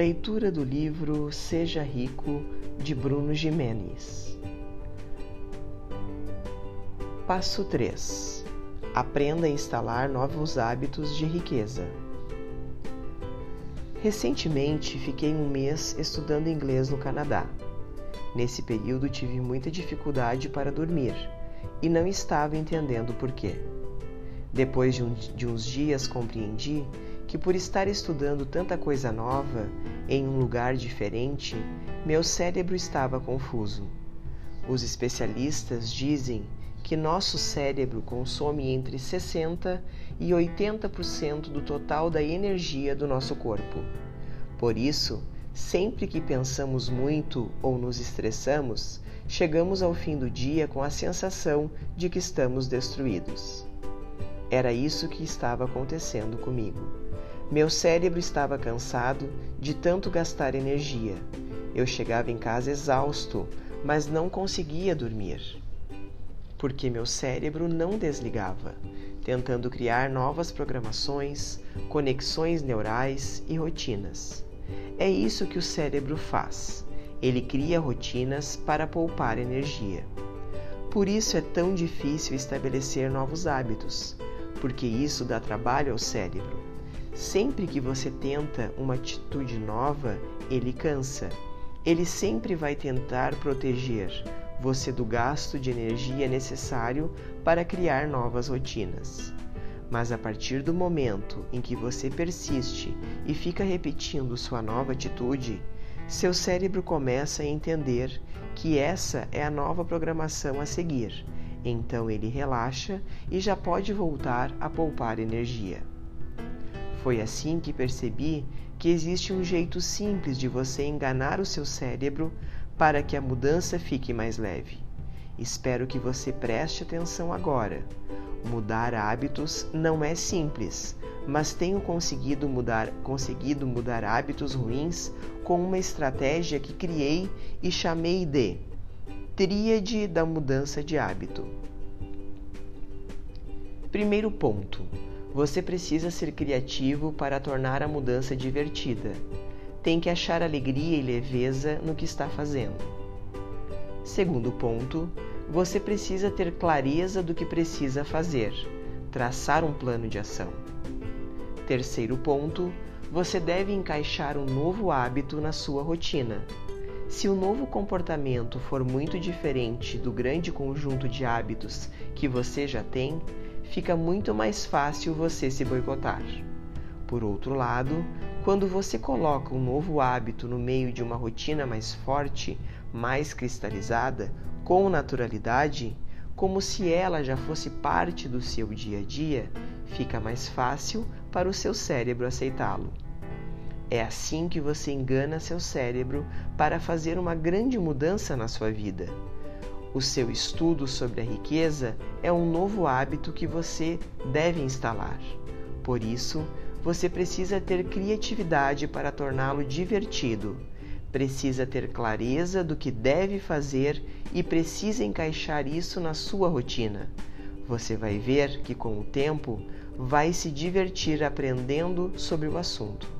Leitura do livro Seja Rico de Bruno Jimenez. Passo 3. Aprenda a instalar novos hábitos de riqueza. Recentemente fiquei um mês estudando inglês no Canadá. Nesse período tive muita dificuldade para dormir e não estava entendendo por quê. Depois de, um, de uns dias compreendi que por estar estudando tanta coisa nova em um lugar diferente, meu cérebro estava confuso. Os especialistas dizem que nosso cérebro consome entre 60 e 80% do total da energia do nosso corpo. Por isso, sempre que pensamos muito ou nos estressamos, chegamos ao fim do dia com a sensação de que estamos destruídos. Era isso que estava acontecendo comigo. Meu cérebro estava cansado de tanto gastar energia. Eu chegava em casa exausto, mas não conseguia dormir. Porque meu cérebro não desligava, tentando criar novas programações, conexões neurais e rotinas. É isso que o cérebro faz. Ele cria rotinas para poupar energia. Por isso é tão difícil estabelecer novos hábitos, porque isso dá trabalho ao cérebro. Sempre que você tenta uma atitude nova, ele cansa. Ele sempre vai tentar proteger você do gasto de energia necessário para criar novas rotinas. Mas a partir do momento em que você persiste e fica repetindo sua nova atitude, seu cérebro começa a entender que essa é a nova programação a seguir então ele relaxa e já pode voltar a poupar energia. Foi assim que percebi que existe um jeito simples de você enganar o seu cérebro para que a mudança fique mais leve. Espero que você preste atenção agora. Mudar hábitos não é simples, mas tenho conseguido mudar, conseguido mudar hábitos ruins com uma estratégia que criei e chamei de Tríade da mudança de hábito. Primeiro ponto: você precisa ser criativo para tornar a mudança divertida. Tem que achar alegria e leveza no que está fazendo. Segundo ponto: você precisa ter clareza do que precisa fazer, traçar um plano de ação. Terceiro ponto: você deve encaixar um novo hábito na sua rotina se o novo comportamento for muito diferente do grande conjunto de hábitos que você já tem, fica muito mais fácil você se boicotar. Por outro lado, quando você coloca um novo hábito no meio de uma rotina mais forte, mais cristalizada, com naturalidade, como se ela já fosse parte do seu dia a dia, fica mais fácil para o seu cérebro aceitá-lo. É assim que você engana seu cérebro para fazer uma grande mudança na sua vida. O seu estudo sobre a riqueza é um novo hábito que você deve instalar. Por isso, você precisa ter criatividade para torná-lo divertido. Precisa ter clareza do que deve fazer e precisa encaixar isso na sua rotina. Você vai ver que com o tempo vai se divertir aprendendo sobre o assunto.